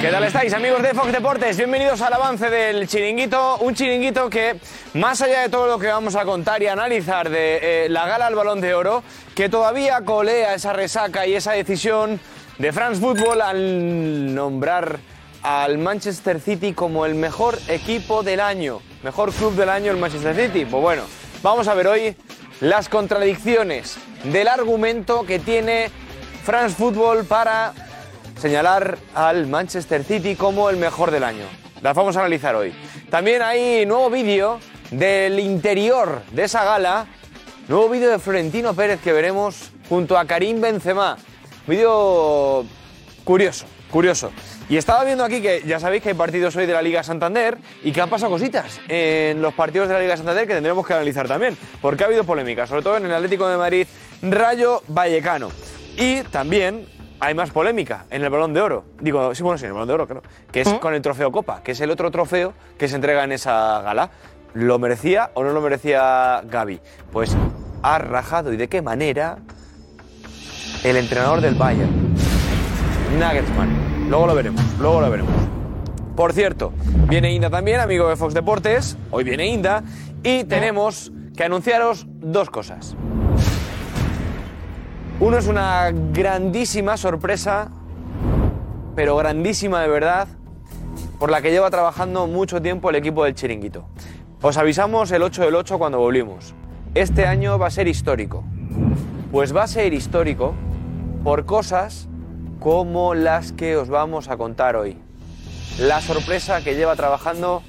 ¿Qué tal estáis, amigos de Fox Deportes? Bienvenidos al avance del chiringuito. Un chiringuito que, más allá de todo lo que vamos a contar y analizar de eh, la gala al balón de oro, que todavía colea esa resaca y esa decisión de France Football al nombrar al Manchester City como el mejor equipo del año, mejor club del año, el Manchester City. Pues bueno, vamos a ver hoy las contradicciones del argumento que tiene France Football para señalar al Manchester City como el mejor del año. Las vamos a analizar hoy. También hay nuevo vídeo del interior de esa gala, nuevo vídeo de Florentino Pérez que veremos junto a Karim Benzema. Vídeo curioso, curioso. Y estaba viendo aquí que ya sabéis que hay partidos hoy de la Liga Santander y que han pasado cositas en los partidos de la Liga Santander que tendremos que analizar también, porque ha habido polémica, sobre todo en el Atlético de Madrid Rayo Vallecano. Y también hay más polémica en el Balón de Oro. Digo, sí, bueno, sí, en el Balón de Oro, claro. Que es con el Trofeo Copa, que es el otro trofeo que se entrega en esa gala. ¿Lo merecía o no lo merecía Gaby? Pues ha rajado y de qué manera el entrenador del Bayern, Nagelsmann. Luego lo veremos, luego lo veremos. Por cierto, viene Inda también, amigo de Fox Deportes. Hoy viene Inda y tenemos que anunciaros dos cosas. Uno es una grandísima sorpresa, pero grandísima de verdad, por la que lleva trabajando mucho tiempo el equipo del Chiringuito. Os avisamos el 8 del 8 cuando volvimos. Este año va a ser histórico. Pues va a ser histórico por cosas como las que os vamos a contar hoy. La sorpresa que lleva trabajando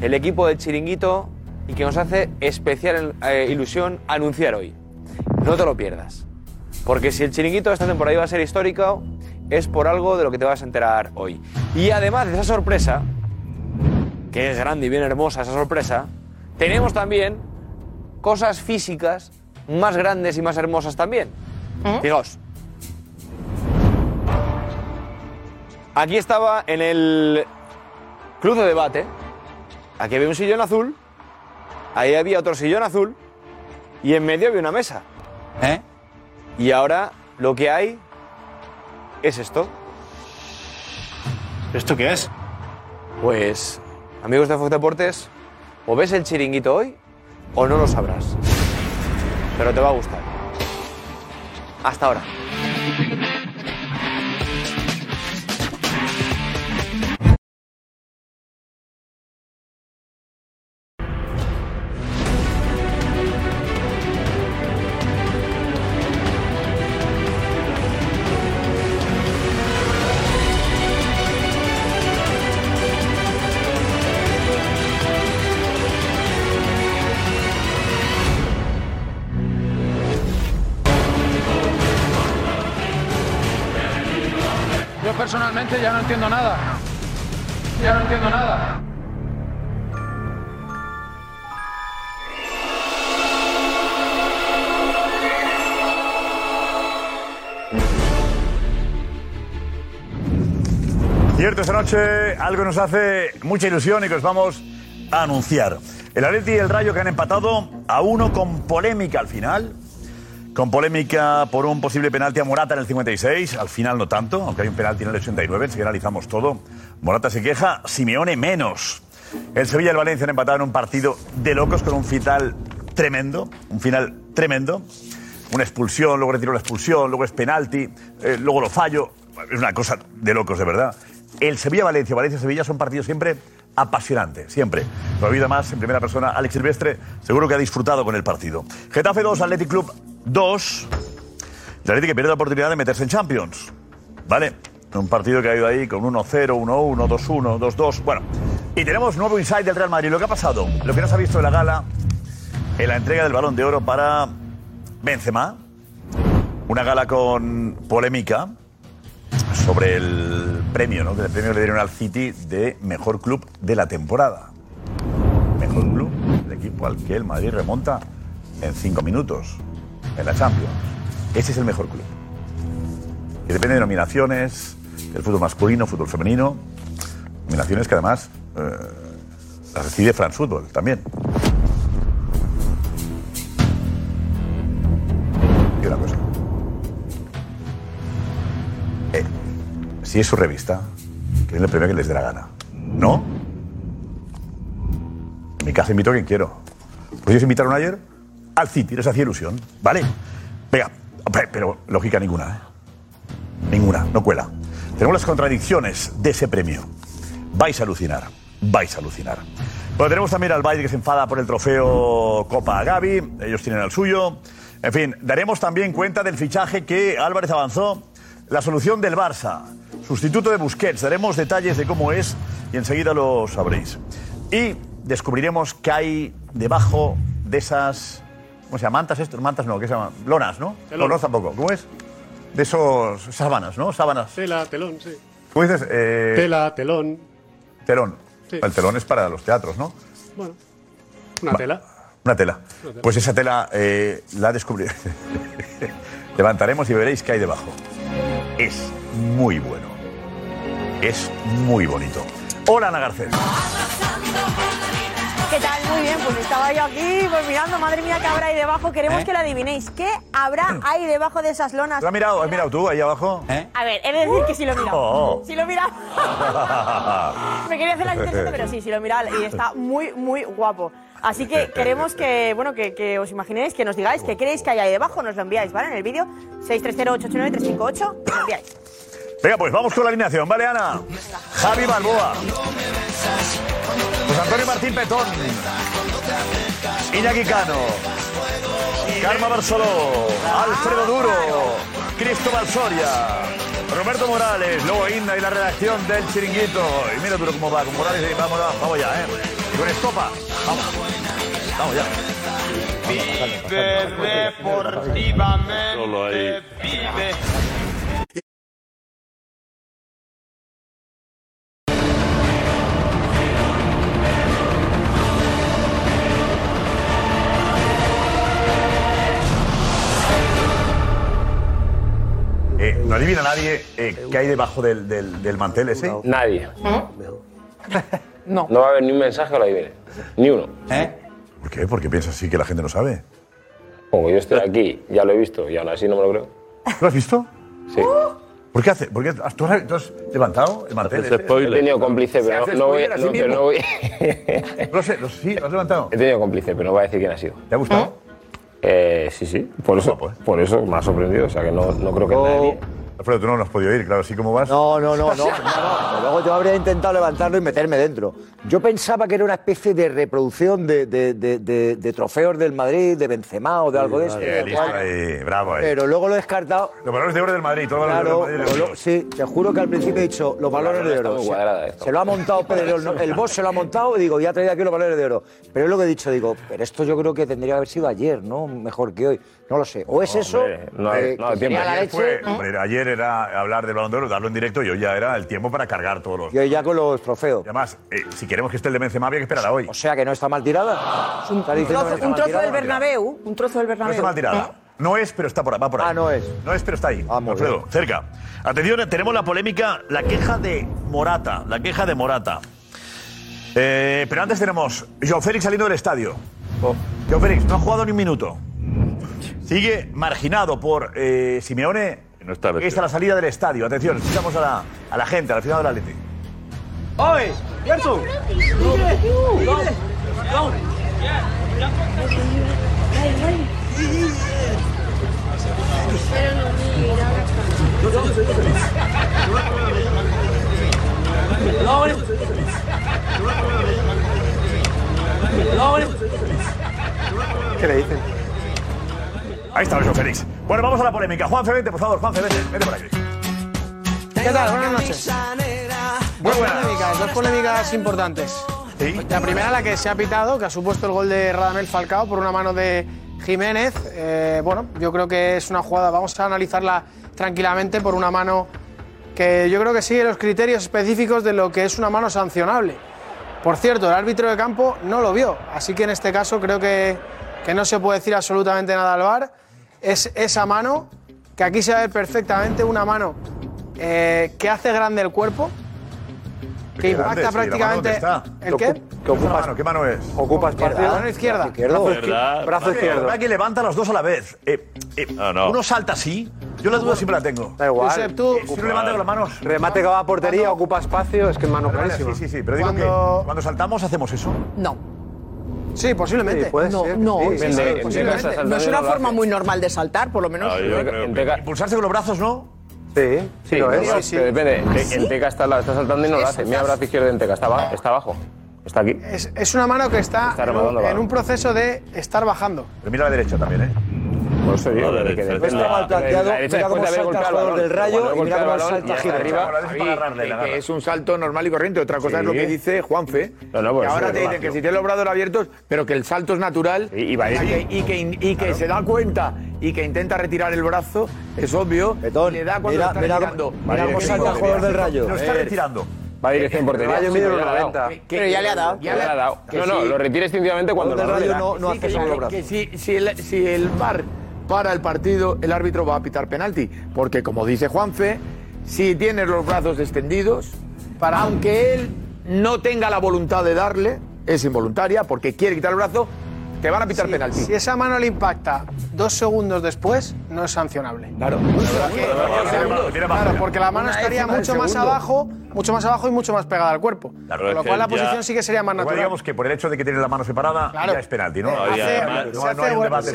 el equipo del Chiringuito y que nos hace especial eh, ilusión anunciar hoy. No te lo pierdas. Porque si el chiringuito de esta temporada iba a ser histórico, es por algo de lo que te vas a enterar hoy. Y además de esa sorpresa, que es grande y bien hermosa esa sorpresa, tenemos también cosas físicas más grandes y más hermosas también. Fijaos. Aquí estaba en el club de debate. Aquí había un sillón azul. Ahí había otro sillón azul. Y en medio había una mesa. ¿Eh? Y ahora lo que hay es esto. ¿Esto qué es? Pues, amigos de Fox Deportes, o ves el chiringuito hoy o no lo sabrás. Pero te va a gustar. Hasta ahora. Ya no entiendo nada. Ya no entiendo nada. Cierto, esta noche algo nos hace mucha ilusión y que os vamos a anunciar. El Atleti y el Rayo que han empatado a uno con polémica al final. Con polémica por un posible penalti a Morata en el 56, al final no tanto, aunque hay un penalti en el 89, enseguida analizamos todo. Morata se queja, Simeone menos. El Sevilla y el Valencia han empatado en un partido de locos con un final tremendo, un final tremendo. Una expulsión, luego retiro la expulsión, luego es penalti, eh, luego lo fallo. Es una cosa de locos, de verdad. El Sevilla-Valencia, Valencia-Sevilla son partidos siempre apasionantes, siempre. Lo ha más en primera persona. Alex Silvestre seguro que ha disfrutado con el partido. Getafe 2, Athletic Club 2. El Athletic que pierde la oportunidad de meterse en Champions. ¿Vale? Un partido que ha ido ahí con 1-0, 1-1, 2-1, 2-2. Bueno, y tenemos nuevo insight del Real Madrid. Lo que ha pasado, lo que no se ha visto en la gala, en la entrega del Balón de Oro para Benzema. Una gala con polémica sobre el premio, ¿no? El premio que le dieron al City de mejor club de la temporada. Mejor club, el equipo al que el Madrid remonta en cinco minutos en la Champions. Ese es el mejor club. Y depende de nominaciones, del fútbol masculino, fútbol femenino. Nominaciones que además eh, las decide France Football también. Y una cosa. Eh, si es su revista, que den el premio que les dé la gana. ¿No? En mi casa invito a quien quiero. ¿Pues ellos invitaron ayer? Al City, les hacía ilusión. ¿Vale? Venga, pe- pero lógica ninguna, ¿eh? Ninguna, no cuela. Tenemos las contradicciones de ese premio. Vais a alucinar, vais a alucinar. Bueno, tenemos también al Valle que se enfada por el trofeo Copa Gavi, ellos tienen el suyo. En fin, daremos también cuenta del fichaje que Álvarez avanzó, la solución del Barça, sustituto de Busquets, daremos detalles de cómo es y enseguida lo sabréis. Y descubriremos qué hay debajo de esas, ¿cómo se llama? Mantas esto, mantas no, ¿qué se llama? Lonas, ¿no? Telón. Lonas tampoco, ¿cómo es? De esos sábanas, ¿no? Sábanas. Tela, telón, sí. ¿Cómo dices? Eh, Tela, telón. Telón. Sí. El telón es para los teatros, ¿no? Bueno, una Va. tela. Una tela. Una tela. Pues esa tela eh, la descubriré. Levantaremos y veréis qué hay debajo. Es muy bueno. Es muy bonito. Hola, Ana Garcés. ¿Qué tal? Muy bien, pues estaba yo aquí pues mirando, madre mía, ¿qué habrá ahí debajo? Queremos que lo adivinéis. ¿Qué habrá ahí debajo de esas lonas? ¿Lo has mirado? ¿Has mirado tú ahí abajo? A ver, he de decir que sí lo he mirado. Oh. Sí lo he mirado. Me quería hacer la interesante, pero sí, sí lo he mirado y está muy, muy guapo. Así que queremos que, bueno, que, que os imaginéis, que nos digáis qué creéis que hay ahí debajo, nos lo enviáis, ¿vale? En el vídeo 630-889-358, nos lo enviáis. Venga, pues vamos con la alineación, ¿vale, Ana? Javi Balboa. José Antonio Martín Petón. Iñaki Cano. Karma Barceló. Alfredo Duro. Cristóbal Soria. Roberto Morales. Luego Inda y la redacción del Chiringuito. Y mira duro cómo va con Morales. y Vamos, vamos ya, ¿eh? Y con Estopa. Vamos. Vamos ya. Vive deportivamente, nadie eh, qué hay debajo del, del, del mantel ese. Nadie. No. No va a haber ni un mensaje que lo adivine. Ni uno. ¿Por qué? ¿Por qué piensas así que la gente no sabe? Como yo estoy aquí, ya lo he visto y aún así no me lo creo. ¿Lo has visto? Sí. ¿Por qué hace? ¿Por qué has, tú, has, tú has levantado el mantel? He tenido cómplice, pero no, no voy, a no, pero no voy. No sé, lo- sí, lo has levantado. He tenido cómplice, pero no voy a decir quién ha sido. ¿Te ha gustado? Eh, sí, sí. Por eso, ¿eh? por eso me ha sorprendido. O sea que no, no creo que nadie. Alfredo, tú no lo has podido ir, claro, así como vas. No, no, no, no, no, no. Luego yo habría intentado levantarlo y meterme dentro. Yo pensaba que era una especie de reproducción de, de- de- de- de trofeos del Madrid, de Benzema o de algo de eso. Bien, listo ahí, bravo ahí. Pero luego lo he descartado. Los valores de oro del Madrid, todos los Claro, valores del pero Madrid. lo- sí, te juro que al principio he dicho los valores de oro. Se- lo ha montado Pedrerol, ¿no? el boss se lo ha montado y digo, ya ha traído aquí los valores de oro. Pero es lo que he dicho, digo, pero esto yo creo que tendría que haber sido ayer, ¿no? Mejor que hoy. No lo sé. O es eso, hombre, no hay- no hay que sería tiempo. la Ayer, leche, fue- hombre, ayer era hablar del balón de oro, darlo en directo y hoy ya era el tiempo para cargar todos los. y hoy ya con los trofeos. Y además, eh, si queremos que esté el de Benzema, había que esperar a hoy. O sea que no está mal tirada. Un Está diciendo que trozo, está un trozo tirada. del Bernabéu, un trozo del No Bernabéu. está mal tirada. No es, pero está por, va por ahí. Ah, no es. No es, pero está ahí. Ah, muy Alfredo, bien. cerca. Atención, tenemos la polémica, la queja de Morata. La queja de Morata. Eh, pero antes tenemos Joao Félix saliendo del estadio. Joao Félix no ha jugado ni un minuto. Sigue marginado por eh, Simeone. No está vestido. Esta es la salida del estadio. Atención, escuchamos a la, a la gente, al final del Atleti. ¿Qué le dicen? Ahí está Joao Félix. Bueno, vamos a la polémica. Juanfe, vente, por favor. Juanfe, vente, vente por aquí. ¿Qué tal? Buenas noches. Muy Dos buenas. polémicas, dos polémicas importantes. Sí. La primera, la que se ha pitado, que ha supuesto el gol de Radamel Falcao por una mano de Jiménez. Eh, bueno, yo creo que es una jugada, vamos a analizarla tranquilamente por una mano que yo creo que sigue los criterios específicos de lo que es una mano sancionable. Por cierto, el árbitro de campo no lo vio, así que en este caso creo que, que no se puede decir absolutamente nada al VAR. Es esa mano, que aquí se ve perfectamente, una mano eh, que hace grande el cuerpo, que impacta prácticamente. ¿El qué? ¿Qué mano? ¿Qué mano es? Ocupa La izquierda. mano izquierda. Izquierdo. ¿Verdad? Brazo izquierdo. ¿Verdad que levanta los dos a la vez? Eh, eh, No, no. Uno salta así Yo la duda siempre la tengo. Da igual. Josep, tú. Si no levanta con las manos. Remate que va a portería, ocupa espacio, es que es mano Vale, clarísima. Sí, sí, sí. Pero digo Cuando- que cuando saltamos hacemos eso. No, Sí, posiblemente. Sí, puede no, ser. no. Sí, sí, posiblemente. No es una forma muy normal de saltar, por lo menos. No, yo creo En que- Teca- Impulsarse con los brazos, ¿no? Sí, sí, lo es. sí. depende. Te- En Teca está, la está saltando y no lo hace. Mira, brazo izquierdo en Teca. Está, abajo- está abajo. Está aquí. Es, es una mano que está, Está en, un, en un proceso de estar bajando. Pero mira la derecha también, ¿eh? Por eso digo que derecha, depende. está mal planteado. Mira cómo salta el jugador del Rayo y mira el cómo salta agarrarle, que, que es un salto normal y corriente. Otra cosa es lo que dice Juanfe. No, no, pues que ahora te dicen que si tienes los brazos abiertos, pero que el salto es natural y que, que, que se da cuenta y que intenta retirar el brazo, es obvio. Betón, y le da cuando mira, está mira, retirando. mira cómo salta el jugador del Rayo. Lo está retirando. Va a dirección portería. Rayo Sí, mide pero los ya le ha dado. 90. Que- Pero ya le ha dado. Ya le ha dado. que No, no, lo retira instintivamente cuando El el Rayo no, hace que, eso con los que- brazos. que si, si el, si el VAR para el partido, el árbitro va a pitar penalti. Porque, como dice Juanfe, si tienes los brazos extendidos, para aunque él no tenga la voluntad de darle, es involuntaria porque quiere quitar el brazo, te van a pitar penalti. si esa mano le impacta dos segundos después, no es sancionable. Claro. Claro, porque la mano estaría mucho más abajo, mucho más abajo y mucho más pegada al cuerpo. Claro, Con lo cual la ya- posición sí que sería más Igual natural. digamos que por el hecho de que tiene la mano separada Claro. ya es penalti, ¿no? Eh, se no-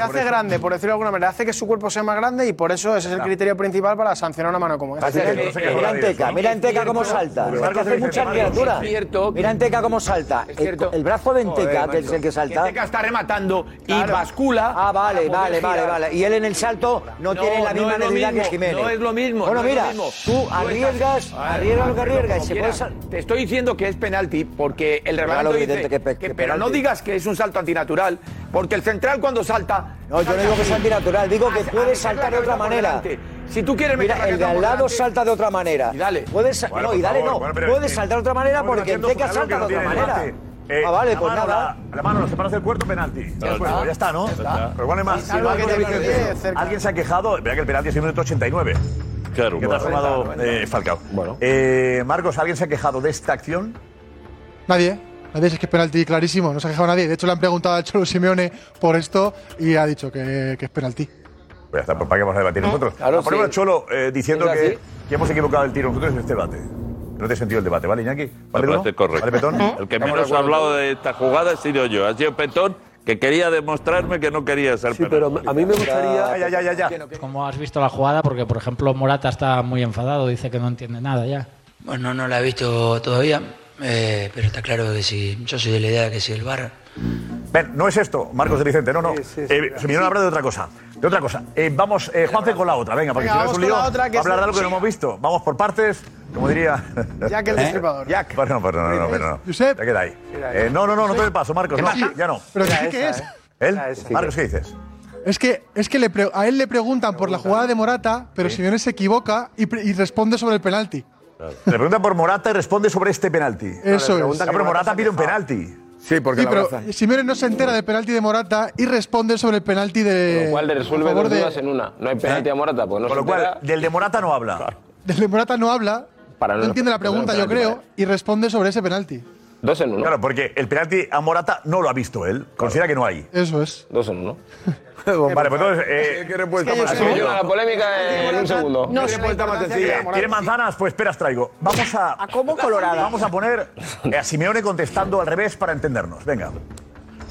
hace, grande, por decirlo de alguna manera, hace que su cuerpo sea más grande y por eso ese es el criterio principal para sancionar una mano como esta. Quejó Mira en nadie de eso, Teca, ¿no? mira en Teca cómo salta. Hace mucha criatura. es cierto. Mira en Teca cómo salta. El, cierto. el brazo de Enteca, que es el que salta. Teca está rematando y bascula. Ah, vale, vale, vale, vale. Y él en el salto no, No, tiene la no misma es mismo, que Jiménez. no es lo mismo, Bueno, no es mira, mismo. tú arriesgas, arriesgas lo que arriesgas y se puede sal- Te estoy diciendo que es penalti porque el reglamento dice que pe- que- que pero no digas que es un salto antinatural porque el central cuando salta No, yo no digo que sea antinatural, digo que Hace- puede saltar de otra manera. Si tú quieres meter Mira, el de al lado delante- salta de otra manera. Y dale. Puede sa- Bueno, no, y dale favor, no. bueno, pero, puede eh, saltar de otra manera porque debatiendo Teca salta de otra no manera. Eh, Ah, vale, la pues mano, nada. La, la mano, lo separas del cuerpo, penalti. Ya, está. pues, ya está, ¿no? está. Pero hay más. Algo que te. Alguien se ha quejado. Vea que el penalti es en minuto 89. Claro, Que ha bueno. transformado eh, Falcao. Bueno. Eh, Marcos, ¿alguien se ha quejado de esta acción? Nadie. Nadie, es que es penalti clarísimo. No se ha quejado nadie. De hecho, le han preguntado al Cholo Simeone por esto y ha dicho que, que es penalti. Pues ya está, pues para qué vamos a debatir nosotros. Claro, Ah, ponemos sí. al Cholo eh, diciendo que, que hemos equivocado el tiro nosotros en este debate. No te he sentido el debate, ¿vale, Iñaki? Me ¿Vale, parece correcto. ¿Vale, Petón? El que menos ha hablado de esta jugada ha sido yo. Ha sido Petón que quería demostrarme que no quería ser Sí, pero a mí me gustaría. Ya, ya, ya, ya. ya. ¿Cómo has visto la jugada? Porque, por ejemplo, Morata está muy enfadado, dice que no entiende nada ya. Bueno, no la he visto todavía, eh, pero está claro que si yo soy de la idea de que si el bar Ven, no es esto, Marcos de Vicente, no, no. Sí, sí, sí. Eh, Simeone habla de otra cosa. De otra cosa. Eh, vamos, eh, Juanfe, con la otra, venga, porque Venga, si no es un lío, otra, que a hablar de algo que no hemos visto. Vamos por partes, como diría... Jack el Destripador. Jack. Bueno, pero no, no, no, no. Josep. Ya queda ahí. Eh, no, no, no, no te doy paso, Marcos. No, ya no. Pero esa, es. ¿eh? ¿Él? Marcos, ¿qué dices? Es que, es que le pre- a él le preguntan por la jugada de Morata, pero Simeone se equivoca y, pre- y responde sobre el penalti. Le pregunta por Morata y responde sobre este penalti. Eso es. Ah, pero Morata pide un penalti. Sí, porque Sí, la pero abraza. Simeone no se entera del penalti de Morata y responde sobre el penalti de. Con lo cual le resuelve dos de- dudas en una. No hay penalti a Morata, porque no Con se lo cual, entera. del de Morata no habla. Del de Morata no habla, Para no no- entiende la pregunta, yo creo, y responde sobre ese penalti. Dos en uno. Claro, porque el penalti a Morata no lo ha visto él. Considera que no hay. Eso es. Dos en uno. Vale, pues entonces... eh, ¿Qué respuesta más Soluciona la polémica en un segundo. No ¿Qué respuesta más sencilla? ¿Quiere manzanas? Pues esperas traigo. Vamos a... a como colorada. Vamos a poner a Simeone contestando al revés para entendernos. Venga.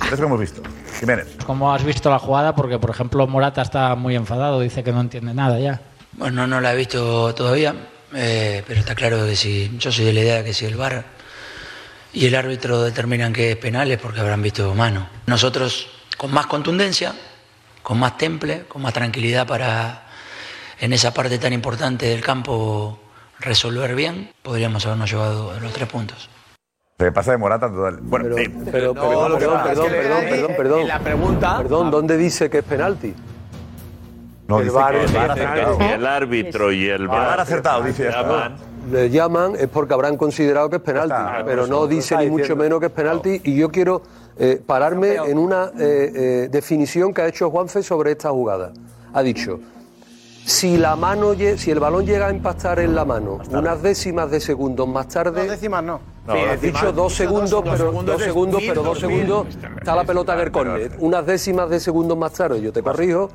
Eso que hemos visto. Jiménez. ¿Cómo has visto la jugada? Porque, por ejemplo, Morata está muy enfadado, dice que no entiende nada ya. Bueno, no la he visto todavía, eh, pero está claro que si yo soy de la idea de que si el VAR y el árbitro determinan que es penal es porque habrán visto mano. Nosotros, con más contundencia, con más temple, con más tranquilidad para en esa parte tan importante del campo resolver bien, podríamos habernos llevado los tres puntos. Se pasa de Morata total. Bueno, Pero, eh, pero, No, perdón, perdón, es perdón, que perdón, perdón, perdón. en la pregunta- Perdón, ¿dónde dice que es penalti? no, el dice VAR que el penalti. acertado. Y el árbitro y el El VAR ha acertado, dice. llaman. Le llaman es porque habrán considerado que es penalti, está, pero eso, no dice ni mucho diciendo. menos que es penalti. Y yo quiero eh, pararme en una eh, eh, definición que ha hecho Juanfe sobre esta jugada. Ha dicho, si la mano, lle- si el balón llega a impactar en la mano unas décimas de segundos más Dos tarde, décimas no. No, Sí, es dicho dos segundos, pero dos segundos, pero dos dos segundos está la pelota en el córner. Unas décimas de segundos más tarde, yo te corrijo,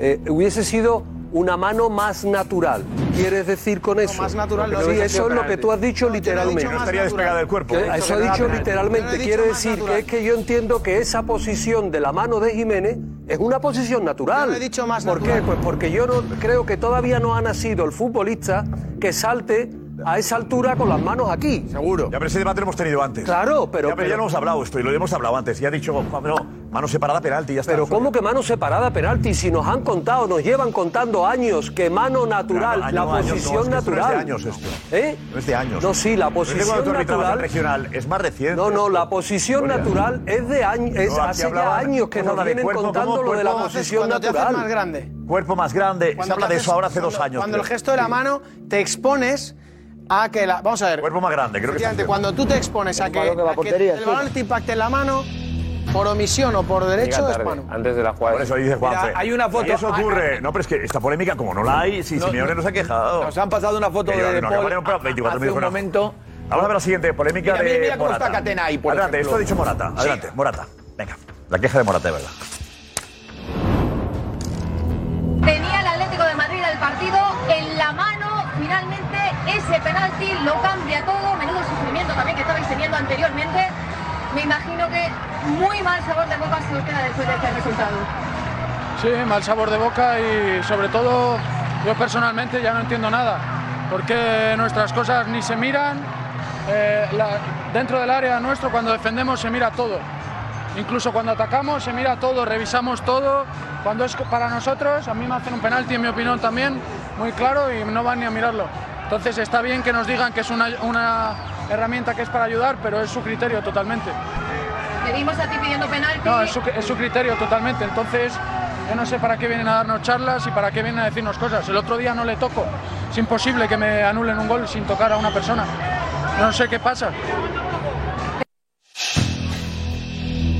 eh, hubiese sido una mano más natural. ¿Quieres decir con eso? más natural no Sí, dice eso es lo que tú has dicho No, no literalmente. No estaría despegada del cuerpo. Que- He dicho Eso no literalmente. No Quiere decir que natural. es que yo entiendo que esa posición de la mano de Jiménez es una posición natural. Yo no he dicho más ¿Por natural. qué? Pues porque yo no creo que todavía no ha nacido el futbolista que salte a esa altura con las manos aquí. Seguro. Ya, pero ese debate lo hemos tenido antes. Claro, pero- Ya, pero ya lo hemos hablado esto y lo hemos hablado antes. Ya ha dicho, Juan, pero mano separada, penalti, ya está. Pero ¿cómo que mano separada penalti? Si nos han contado, nos llevan contando años que mano natural, Claro, la año, años, no, posición es que esto no es natural. de años esto. ¿Eh? No es de años. No, sí, la No posición cuando en natural. regional, es más reciente. No, no, la posición Historia. natural es de años, es No, hace ya años que nos vienen cuerpo, contando ¿cómo? lo de la posición Cuando te haces natural. más grande. Cuerpo más grande. se habla te de haces- eso ahora hace dos cuando- años. Cuando el creo. gesto de la mano te expones a que la. Vamos a ver. Cuerpo más grande, creo que cuando tú te expones a que, la el balón te impacte en la mano, por omisión o por derecho, es mano. antes de la jugada. Por eso dice Juanfe. Mira, hay una foto- Y eso ocurre. No, pero es que esta polémica, como no la hay, si No, Simeone no. no se ha quejado. Nos han pasado una foto Que yo- de no, Paul pero 24 hace un no. momento. Vamos a ver la siguiente polémica Mira, de mira, mira cómo Morata. está Catena ahí, por Adelante, ejemplo. esto ha dicho Morata. Adelante, Morata. Venga, la queja de Morata, de verdad. Tenía el Atlético de Madrid el partido en la mano. Finalmente ese penalti lo cambia todo. Menudo sufrimiento también que estabais teniendo anteriormente. Me imagino que muy mal sabor de boca se os queda después de este resultado. Sí, mal sabor de boca y sobre todo yo personalmente ya no entiendo nada. Porque nuestras cosas ni se miran. eh, dentro del área nuestro cuando defendemos se mira todo. Incluso cuando atacamos se mira todo, revisamos todo. Cuando es para nosotros, a mí me hacen un penalti en mi opinión también, muy claro y no van ni a mirarlo. Entonces está bien que nos digan que es una herramienta que es para ayudar, pero es su criterio totalmente. Te vimos a ti pidiendo penalti. No, es su, es su criterio totalmente. Entonces, yo no sé para qué vienen a darnos charlas y para qué vienen a decirnos cosas. El otro día no le toco. Es imposible que me anulen un gol sin tocar a una persona. No sé qué pasa.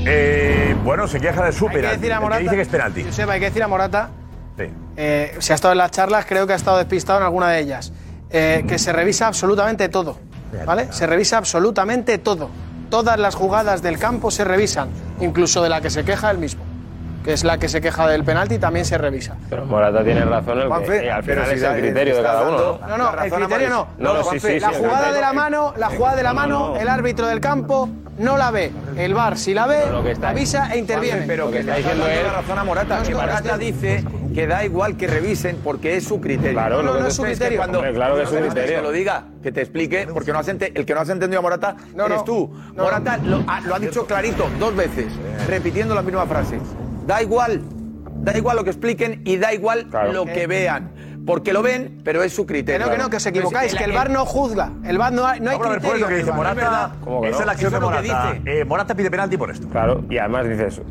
Eh, bueno, se queja de su Hay que decir a Morata. dice que es penalti. Josep, hay que decir a Morata. Sí. eh, si ha estado en las charlas, creo que ha estado despistado en alguna de ellas. eh, que se revisa absolutamente todo. ¿Vale? Se revisa absolutamente todo. Todas las jugadas del campo se revisan, incluso de la que se queja él mismo. Que es la que se queja del penalti, también se revisa. Pero Morata tiene razón, el que, Juanfe, eh, al final si es el criterio de cada uno. ¿no? No, no, La el criterio no. Maris. No, no, sí, Juanfe, sí, La sí, jugada de la mano, la jugada de la mano, el árbitro del campo no la ve. El VAR si la ve, lo que está- avisa e interviene. Juanfe, pero Lo que está diciendo la razón a Morata. No, que no, Morata no, dice que da igual que revisen porque es su criterio. Claro, No, lo no, que no es su que criterio. cuando- Hombre, claro que es su criterio. Que lo diga, que te explique, porque no has ente- el que no has entendido a Morata No, eres no. tú. No, Morata lo, ha- lo ha dicho clarito dos veces, repitiendo la misma frase. Da igual, da igual lo que expliquen y da igual Claro. lo que vean. Porque lo ven, pero es su Que criterio. no, que no, que os equivocáis, que el VAR no juzga. El VAR no hay, no hay criterio. lo que dice. Morata. ¿Cómo que Esa no? es la acción de es que Morata. dice. Eh, Morata pide penalti por esto. Claro, y además dice eso.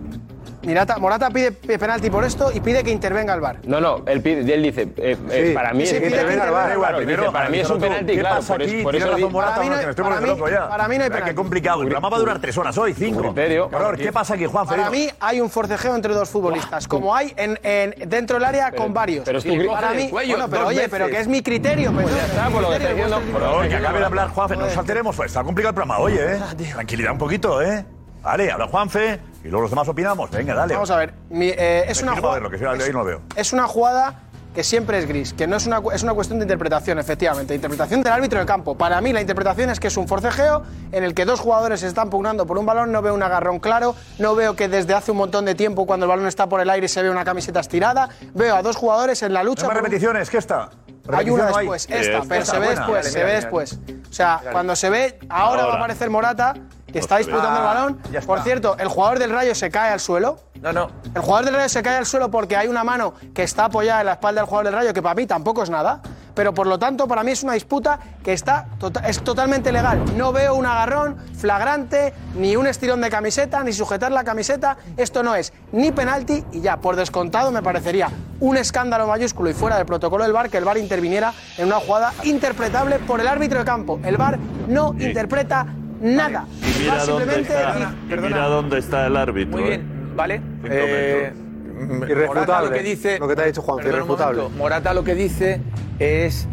Morata, Morata pide penalti por esto y pide que intervenga el VAR. No, no, él, pide, él dice, eh, eh, Sí. para mí Sí, es que intervenga el VAR. Claro, Igual, dice, primero, para mí es un penalti, ¿Qué claro, por, aquí? eso- por eso razón Morata, Para mí no, no- que me estoy para mí- para mí no hay Mira, Qué penalti. complicado. El programa va a durar tres horas hoy, cinco. criterio. Favor, ¿qué pasa aquí, Juan Para mí hay un forcejeo entre dos futbolistas, como hay en, en- dentro del área con varios. pero es tu para mí, el cuello bueno, pero oye, veces. pero que es mi criterio. Pues, ya está, por lo que está diciendo. Por favor, que acabe de hablar Juanfe. No nos alteremos, pues está complicado el programa hoy, ¿eh? Tranquilidad un poquito, ¿eh? Vale, habla Juanfe y luego los demás opinamos. Venga, dale. Vamos a ver, mi- eh, es, Me una jugada, verlo, que si no, veo. es una jugada que siempre es gris, que no es una, es una cuestión de interpretación, efectivamente. Interpretación del árbitro del campo. Para mí, la interpretación es que es un forcejeo en el que dos jugadores se están pugnando por un balón. No veo un agarrón claro, no veo que desde hace un montón de tiempo, cuando el balón está por el aire, se ve una camiseta estirada. Veo a dos jugadores en la lucha. ¿No más por un- repeticiones? ¿Qué está? Hay una ¿Repetición no después, esta, pero se ve buena. después, Mira, se ve después. O sea, cuando se ve, ahora, va a aparecer Morata, que está disputando el Ah, balón. Por cierto, el jugador del Rayo se cae al suelo. No, no. El jugador del Rayo se cae al suelo porque hay una mano que está apoyada en la espalda del jugador del Rayo, que para mí tampoco es nada. Pero por lo tanto, para mí es una disputa que está tota- es totalmente legal. No veo un agarrón flagrante, ni un estirón de camiseta, ni sujetar la camiseta. Esto no es ni penalti y ya, por descontado, me parecería un escándalo mayúsculo y fuera del protocolo del VAR que el VAR interviniera en una jugada interpretable por el árbitro de campo. El VAR no interpreta nada. Y mira dónde simplemente está, dice- y mira dónde está el árbitro. Muy ¿eh? bien, ¿vale? Eh, metros. Morata lo que dice. Lo que te ha dicho un irrefutable. Morata lo que dice es,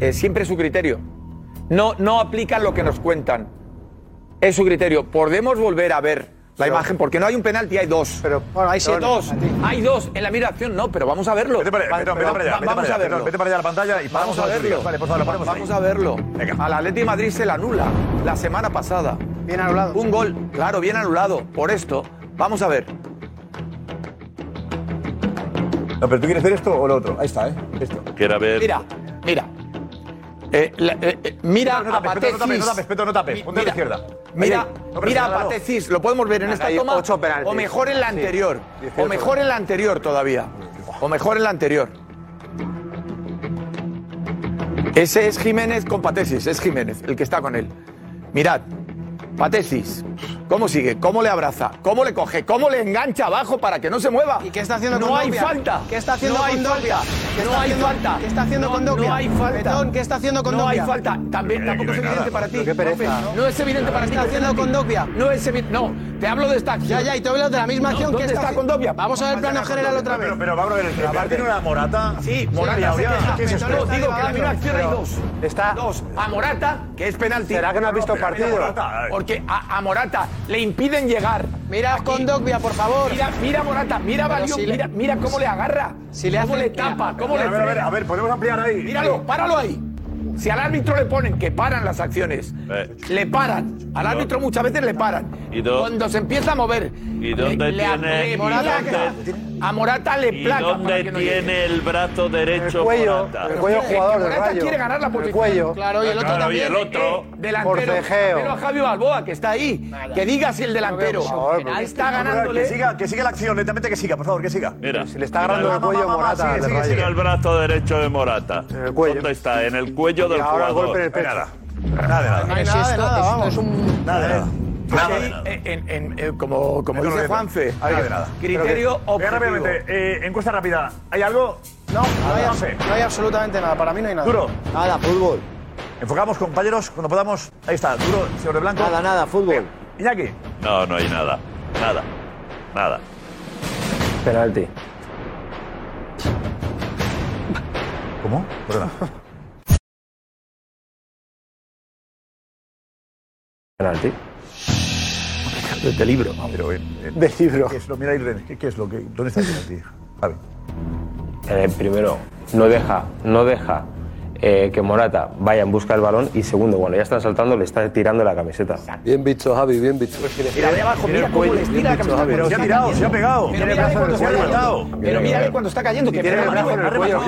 es siempre su criterio. No, no aplican lo que nos cuentan. Es su criterio. Podemos volver a ver La imagen, porque no hay un penalti, hay dos. Pero, bueno, hay siete. Dos. Hay dos. En la mira acción no, pero vamos a verlo. Vete para, vete, vete para allá, vete vamos para allá, a verlo. Vete para allá a la pantalla y Vamos a verlo. Vale, por favor, lo ponemos ahí. Vamos a verlo. Al Atlético de Madrid se le anula la semana pasada. Bien anulado. Un gol, claro, bien anulado. Por esto, vamos a ver. No, pero tú quieres ver esto o lo otro. Ahí está, ¿eh? Esto. Quiera ver. Mira, mira. Eh, la- eh, eh, mira No no tapes, no Patecis. tapes, Peto, no tapes. Ponte a la izquierda. Mira, no, mira a. Patecis, lo podemos ver en esta toma. O mejor en la Sí. anterior. O 18. mejor en la anterior todavía. O mejor en la anterior. Ese es Jiménez con Patecis, es Jiménez, el que está con él. Mirad, Patecis, ¿cómo sigue? ¿Cómo le abraza? ¿Cómo le coge? ¿Cómo le engancha abajo para que no se mueva? ¿Y qué está haciendo no con hay Dogbia? falta. ¿Qué está haciendo no hay con. ¿Qué no está hay haciendo- falta. qué está haciendo no, con Dogbia? No hay falta. Betón, ¿qué está haciendo con No hay Dogbia? falta. También, tampoco es evidente para ti. Qué pereza, ¿no? No es evidente para ¿Qué ti. está que es haciendo con? No es evidente. No, te hablo de esta acción. Ya, ya, y te hablo de la misma No, acción que ¿Dónde esta está con Dogbia? Vamos a ver el plano general otra vez. Pero, pero vamos a ver, el aparte tiene una Morata. Sí, Morata. ¿qué? No, digo que la misma acción hay Pero dos. está- Dos. A Morata, que es penalti. ¿Será que no has visto el Pero partido? Porque a, a Morata le impiden llegar. Mira con Dogbia, por favor. Mira, mira a Morata, mira a Valió, si mira, mira cómo le agarra. Si le cómo hace- le tapa, cómo A le ver, a ver, a ver, podemos ampliar ahí. Míralo, páralo ahí. Si al árbitro le ponen que paran las acciones, Eh. le paran. Al árbitro muchas veces le paran. ¿Y Cuando se empieza a mover. ¿Y dónde le- le- tiene- le y dónde- a Morata le ¿Y placa. dónde para que no llegue. tiene el brazo derecho El cuello, Morata? el cuello Es que jugador del Morata Rayo. quiere ganar la El posición. cuello. Claro, y el otro Claro, y también. el otro. Eh, delantero. Forcejeo. Pero a Javi Balboa, que está ahí. Que diga si el delantero está Que ganándole. siga, que siga la acción, lentamente que siga, por favor, que siga. Mira. Si le está agarrando el cuello Morata sigue, el brazo derecho de Morata. En el cuello. ¿Dónde está? En el cuello Y del ahora el jugador. golpe en el No hay pecho. nada. Nada de nada. No hay nada de nada, vamos. Nada de nada. Nada de nada. en- en- en- en- como como dice Juanfe, Nada de nada. criterio objetivo. rápidamente, eh, encuesta rápida. ¿Hay algo? No, no hay, Juanfe. no hay absolutamente nada. Para mí no hay nada. Duro. Nada, fútbol. Enfocamos, compañeros, cuando podamos. Ahí está, duro, señor de Blanco. Nada, nada, fútbol. Iñaki. No, no hay nada. Nada. Nada. Penalti. ¿Cómo? Perdona. Penalti. De libro. Pero, eh, eh, Del libro. ¿Qué es lo, mira, Irene, ¿qué, qué es lo que, ¿dónde está el penalti? Javi. Eh, primero, no deja, no deja eh, que Morata vaya en busca del balón y segundo, cuando ya están saltando le está tirando la camiseta. Bien visto, Javi, bien visto. Mira de abajo, mira cómo le estira la camiseta. Pero se ha tirado, se ha pegado. Pero mira cuando está cayendo. Pero mira cuando está cayendo. Que Tiene el brazo en el cuello.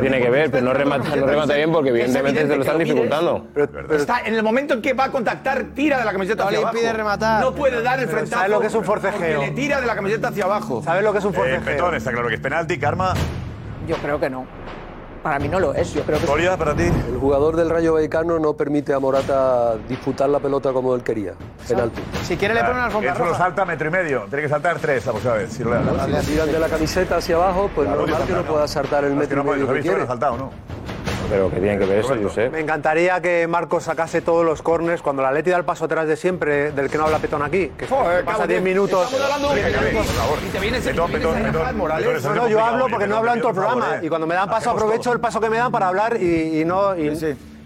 Tiene que ver, pero no remata, no remata bien porque evidentemente se lo están dificultando. Está en el momento en que va a contactar, tira de la camiseta No hacia le abajo. impide rematar. No puede dar el frentazo. ¿sabes lo que es un forcejeo? Le tira de la camiseta hacia abajo. ¿Sabes lo que es un Eh, forcejeo? Petón, está claro que es penalti. Karma, Yo creo que no. Para mí no lo es. Yo creo que para ti. El jugador del Rayo Vallecano no permite a Morata disputar la pelota como él quería. Penalti. Si quiere le ponen la alfombra Eso lo salta metro y medio. Tiene que saltar tres la próxima vez. Si lo Si le tiran de la camiseta hacia abajo, pues Claro, normal que no pueda saltar el metro no y puede, medio que quiere. saltado, ¿no? Pero que tiene que ver eso, yo sé. Me encantaría que Marcos sacase todos los corners cuando la Leti da el paso atrás de siempre, del que no habla Petón aquí, que Joder, pasa cabo, 10 minutos. Estamos hablando de Venga, que penalti. por favor. Y te vienes Morales. No, es no, yo hablo porque no hablo en todo el programa eh. y cuando me dan paso aprovecho el paso que me dan para hablar y, y no y, no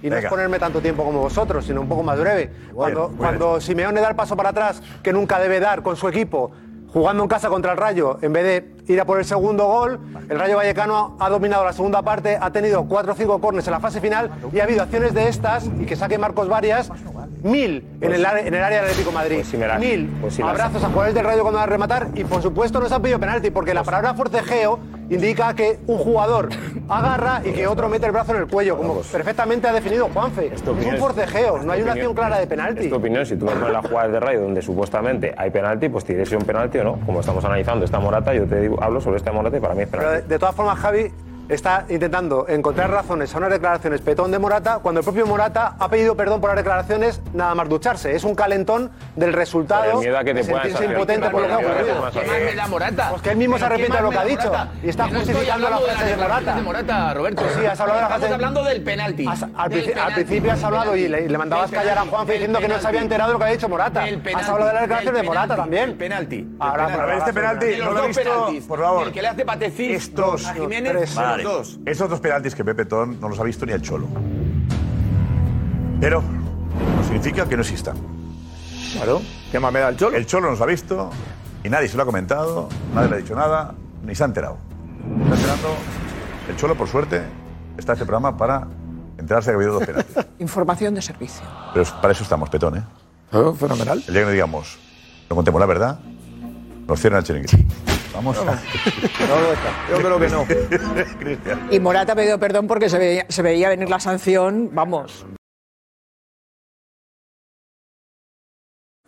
Venga. exponerme tanto tiempo como vosotros, sino un poco más breve. Cuando, muy cuando Simeone da el paso para atrás, que nunca debe dar con su equipo, jugando en casa contra el Rayo, en vez de ir a por el segundo gol, el Rayo Vallecano ha dominado la segunda parte, ha tenido cuatro o cinco corners en la fase final y ha habido acciones de estas, y que saque Marcos varias, mil en, el, área- en el área del Atlético Madrid. Pues las- mil pues las- abrazos a jugadores del Rayo cuando van a rematar y por supuesto no se han pedido penalti porque la palabra forcejeo indica que un jugador agarra y que otro mete el brazo en el cuello, como perfectamente ha definido Juanfe. Es, un forcejeo, Es no hay una acción clara de Es penalti. tu opinión, si tú me pones la jugada de Rayo donde supuestamente hay penalti, pues diré si es un penalti o no. Como estamos analizando esta Morata, yo te digo, hablo sobre esta Morata y para mí es Pero de, penalti. de todas formas, Javi está intentando encontrar razones a unas declaraciones petón de Morata cuando el propio Morata ha pedido perdón por las declaraciones nada más ducharse. Es un calentón del resultado miedo a que te de puedan sentirse sancionar. impotente por lo que ha miedo a que te ocurrido. puedan ¿Qué más me da Morata? Pues que él mismo se ¿Pero qué arrepiente de más lo me que ha da dicho Morata? y está Que no estoy justificando la hablando de frase de declaraciones Morata. de Morata, Roberto. Sí, has hablado de la Estamos frase- hablando del penalti. Has- al, Del princi- al penalti, principio has hablado y le, le mandabas del callar a penalti, del diciendo que no se había penalti. enterado de lo que ha dicho Morata. Del Has hablado de las del declaraciones de Morata penalti, también. del penalti. Ahora, del A ver, este penalti De no lo he dos visto, penaltis. por favor. El que le hace Patecis Estos a Jiménez, tres. Vale. dos. Esos dos penaltis que Pepe Tón no los ha visto ni el Cholo. Pero no significa que no existan. Claro. ¿Qué más me da el Cholo? El Cholo nos ha visto y nadie se lo ha comentado, nadie le ha dicho nada, ni se ha enterado. Se está enterando. El Cholo, por suerte, está en este programa para enterarse de que ha habido dos penaltis. Información de servicio. Pero para eso estamos, Petón, ¿eh? fenomenal. El día que no digamos, no contemos la verdad, nos cierran el chiringuito. Vamos a... Yo creo que no. Cristian. Y Morata ha pedido perdón porque se veía, se veía venir la sanción, vamos.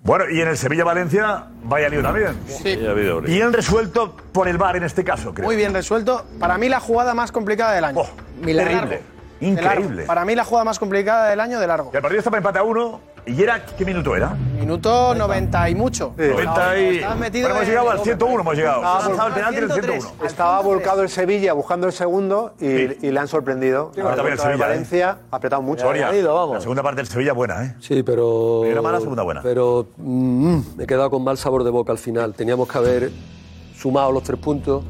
Bueno, y en el Sevilla-Valencia, vaya lío también. Sí. Bien resuelto por el VAR en este caso, creo. Muy bien resuelto. Para mí la jugada más complicada del año. Terrible. Increíble. Para mí la jugada más complicada del año de largo. Y el partido estaba empate a uno. ¿Y era qué minuto era? Minuto 90 y mucho. 90 y... Estabas metido Bueno, hemos en- llegado al 101, hemos llegado. Estaba lanzado el volcado penalti en el 101. Estaba volcado el Sevilla buscando el segundo y, y le han sorprendido. Ahora también el Sevilla, ¿eh? Valencia ha apretado mucho. Soria, la segunda parte del Sevilla buena, ¿eh? Sí, pero. Primera mala, segunda buena. Pero mm, me he quedado con mal sabor de boca al final. Teníamos que haber sumado los tres puntos,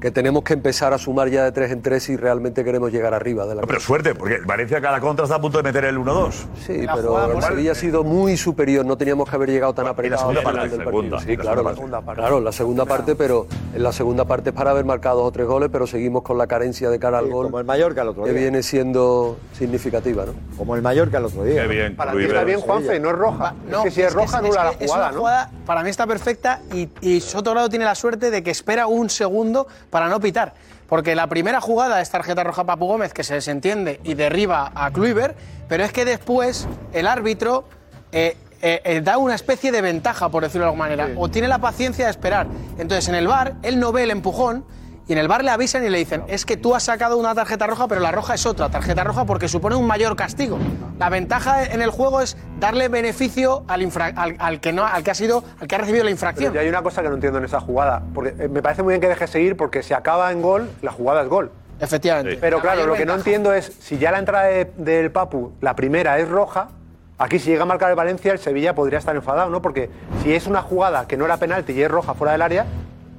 que tenemos que empezar a sumar ya de tres en tres si realmente queremos llegar arriba de la No, pero suerte, porque Valencia cada contra está a punto de meter el 1-2. Sí, pero el Sevilla ha sido muy superior, no teníamos que haber llegado tan apretado segunda al final parte, del segunda. Sí, la claro, segunda la- parte. claro, en la segunda parte, pero en la segunda parte es para haber marcado dos o tres goles, pero seguimos con la carencia de cara al gol. Como el Mallorca el otro que día. viene siendo significativa, ¿no? Como el Mallorca el otro día. Qué bien, Para ti está bien, Juanfe, no es roja. es que si es roja, anula la que es jugada, una ¿no? jugada, para mí está perfecta y, y Sotogrado tiene la suerte de que espera un segundo para no pitar. Porque la primera jugada es tarjeta roja Papu Gómez, que se desentiende y derriba a Kluivert, pero es que después el árbitro eh, eh, eh, da una especie de ventaja, por decirlo de alguna manera, o tiene la paciencia de esperar. Entonces en el bar él no ve el empujón y en el bar le avisan y le dicen, es que tú has sacado una tarjeta roja, pero la roja es otra tarjeta roja porque supone un mayor castigo. La ventaja en el juego es darle beneficio al, infra- al, al que no, al que ha sido, al que ha recibido la infracción. Pero yo hay una cosa que no entiendo en esa jugada. Porque eh, me parece muy bien que deje seguir porque si acaba en gol, la jugada es gol. Efectivamente. Pero La claro, lo que no entiendo es si ya la entrada de- del Papu, la primera es roja, aquí si llega a marcar el Valencia, el Sevilla podría estar enfadado, ¿no? Porque si es una jugada que no era penalti y es roja fuera del área,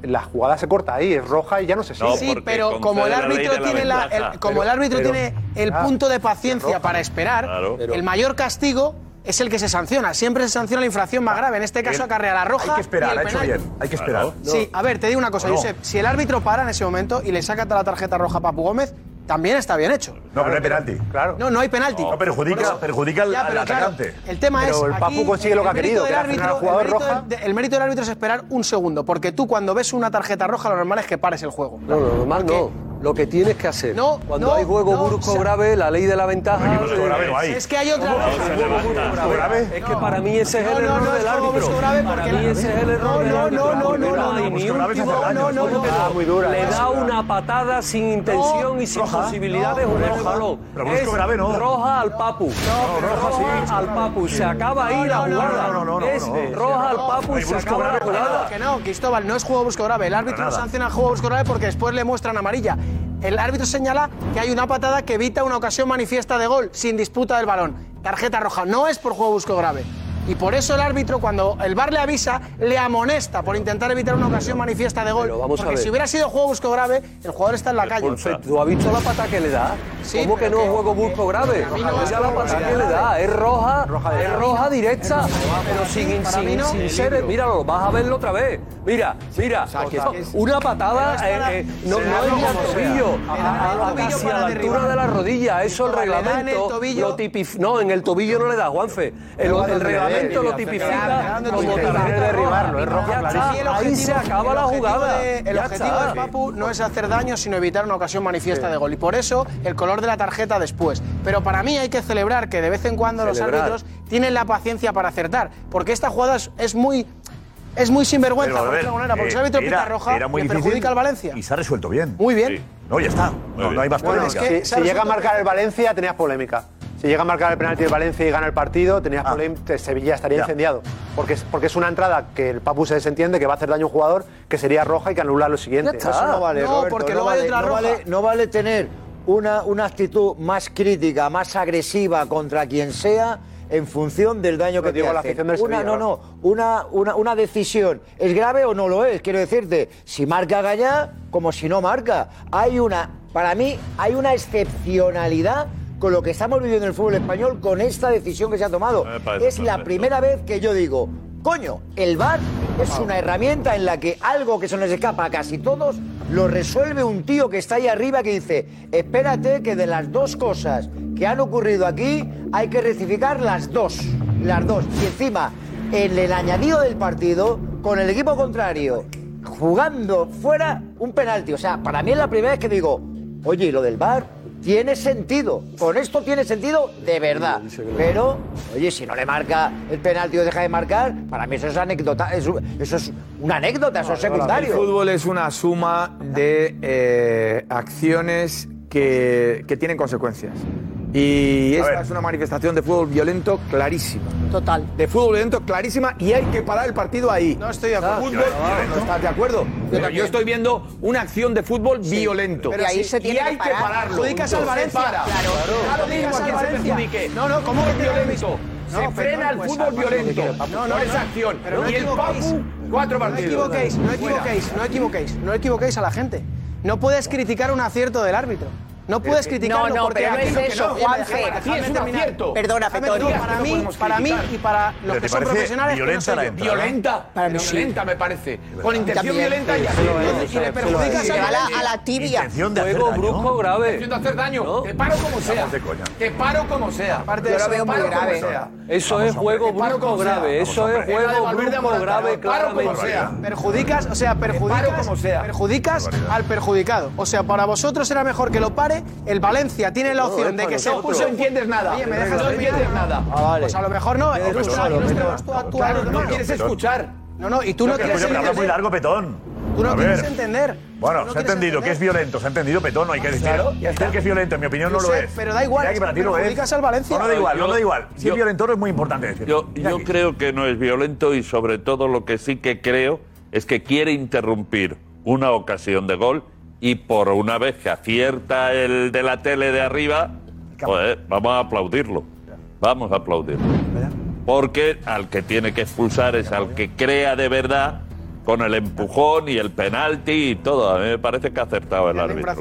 la jugada se corta ahí, es roja y ya no se sigue. sí, pero como el árbitro tiene la, el- como el árbitro tiene el punto de paciencia para esperar, el mayor castigo es el que se sanciona. Siempre se sanciona la infracción más grave. En este caso acarrea la roja. Hay que esperar, y el ha hecho bien. Hay que esperar. Sí, a ver, te digo una cosa, No. Josep. Si el árbitro para en ese momento y le saca la tarjeta roja a Papu Gómez, también está bien hecho. No, pero no hay penalti. Claro. No, no hay penalti. No, perjudica, perjudica al, Ya, al pero claro, atacante. el tema Pero es. el Papu aquí, consigue lo que ha querido, que al árbitro- jugador el mérito roja. del- el mérito del árbitro es esperar un segundo, porque tú cuando ves una tarjeta roja, lo normal es que pares el juego. No, lo normal no. Lo que tienes que hacer. No, Cuando no, hay juego no, brusco o sea- grave, la ley de la ventaja. brusco grave no hay. Es que hay otra. Es que para mí ese es el No, no, error no, del árbitro. grave Para mí ese es el error del No, no, árbitro. no, no, no, hay no, ni grave daño, no, no, no, Ah. Le da una patada sin intención y sin posibilidad de No, jugar el roja. balón. Pero brusco Es grave no. Roja al papu. roja al papu. Se acaba ahí la no, no, jugada. no, no, no, Es no. roja al papu y se acaba la grave, jugada. Que no, Cristóbal, no es juego brusco grave. El árbitro no sanciona el juego brusco grave porque después le muestran amarilla. El árbitro señala que hay una patada que evita una ocasión manifiesta de gol sin disputa del balón. Tarjeta roja. No es por juego brusco grave. Y por eso el árbitro, cuando el VAR le avisa, le amonesta por intentar evitar una ocasión manifiesta de gol. Pero vamos a Porque ver. si hubiera sido juego brusco grave, el jugador está en la calle. ¿Tú has visto la pata que le da? Sí, ¿Cómo que no es juego brusco grave? Mira la pata que le da. Es roja, es roja directa. Pero sin, sin, sin ser. Míralo, vas a verlo otra vez. Mira, mira. Una patada eh, eh, no, es ni al tobillo, casi a la altura de la rodilla. Eso el reglamento. No, en el tobillo no le da, Juanfe. El, el reglamento lo tipifica como tarjeta derribarlo, roja. es roja Ya clarísima. está, ahí se acaba el la objetivo jugada. de- el Ya objetivo está. del Papu no es hacer daño, sino evitar una ocasión manifiesta de gol. Y por eso el color de la tarjeta después. Pero para mí hay que celebrar que de vez en cuando los árbitros tienen la paciencia para acertar. Porque esta jugada es, muy. Es muy sinvergüenza, Pero, por de manera, porque eh, si el árbitro era- pita roja, era muy le difícil perjudica al Valencia. Y se ha resuelto bien. Muy bien. No, ya está. No, no hay más Bueno, polémica. es que si llega a marcar el Valencia, tenías polémica. Si llega a marcar el penalti del Valencia y gana el partido, tenías polémica. Sevilla estaría Ya. incendiado. Porque es, porque es una entrada que el Papu se desentiende, que va a hacer daño a un jugador, que sería roja y que anula lo siguiente. Eso no vale, No, Roberto, porque no vale, otra no roja. vale- no vale tener una, una actitud más crítica, más agresiva contra quien sea en función del daño Pero que te digo, la hace. afición del Una, Sevilla, no, no, una, una, una decisión. ¿Es grave o no lo es? Quiero decirte, si marca Gallá, como si no marca. Hay una, para mí, hay una excepcionalidad con lo que estamos viviendo en el fútbol español con esta decisión que se ha tomado. Parece Es la primera vez que yo digo, coño, el VAR es una herramienta en la que algo que se nos escapa a casi todos lo resuelve un tío que está ahí arriba que dice, espérate que de las dos cosas que han ocurrido aquí hay que rectificar las dos, las dos. Y encima, en el añadido del partido, con el equipo contrario jugando fuera un penalti. O sea, para mí es la primera vez que digo, oye, y lo del VAR tiene sentido. Con esto tiene sentido de verdad. Pero, oye, si no le marca el penalti o deja de marcar, para mí eso es anécdota, eso, eso es una anécdota, eso es El secundario. fútbol es una suma de eh, acciones que, que tienen consecuencias. Y esta es una manifestación de fútbol violento clarísima. Total. De fútbol violento clarísima y hay que parar el partido ahí. No estoy de acuerdo. Fútbol violento, ¿Estás de acuerdo? Pero yo estoy viendo una acción de fútbol violento. Pero ahí se tiene y hay que que, parar. pararlo. Perjudicas al Valencia. para. Claro. Claro, quien al se Valencia. No, no, ¿cómo es que violento? No, se frena no, el pues, fútbol violento no, no, no. esa acción. Pero no y el. Papu, cuatro No partidos. equivoquéis, no equivoquéis, no equivoquéis, no equivoquéis a la gente. No puedes criticar un acierto del árbitro. No puedes criticarlo No, no, porque pero no aquí es que eso, no, Juanfe. es un acierto. Perdona. Para mí, para mí y para ¿Pero los que son profesionales, violenta la entrada? Violenta, Para mí pero sí. violenta me parece. Con intención También. violenta y así. Y le perjudicas A la, Valencia. a la tibia. Intención de hacer Juego brusco grave. Intención de hacer daño. Te paro como sea. Te paro como sea. Aparte de eso, veo muy grave. Eso es juego brusco grave. Eso es juego brusco grave, Te paro como sea. Perjudicas, o sea, perjudicas, como sea. perjudicas al perjudicado. O sea, para vosotros era mejor que lo pare. El Valencia tiene la opción de que se No, expulse. no entiendes nada. Oye, ¿me dejas No entiendes nada. Ah, vale. Pues a lo mejor no. Y no quieres escuchar. No, no, y tú no Que quieres habla muy entender. largo, Petón. Tú no quieres entender. Bueno, se ha entendido que es entender. violento, se ha entendido, Petón, no hay que decir. Claro, que es violento, en mi opinión no lo es. pero da igual, para ti es. al Valencia. No, da igual, no da igual. Si es violento no es muy importante decirlo. Yo, yo creo que no es violento y sobre todo lo que sí que creo es que quiere interrumpir una ocasión de gol y por una vez que acierta el de la tele de arriba, pues vamos a aplaudirlo. Vamos a aplaudirlo. Porque al que tiene que expulsar es al que crea de verdad con el empujón y el penalti y todo. A mí me parece que ha acertado el árbitro.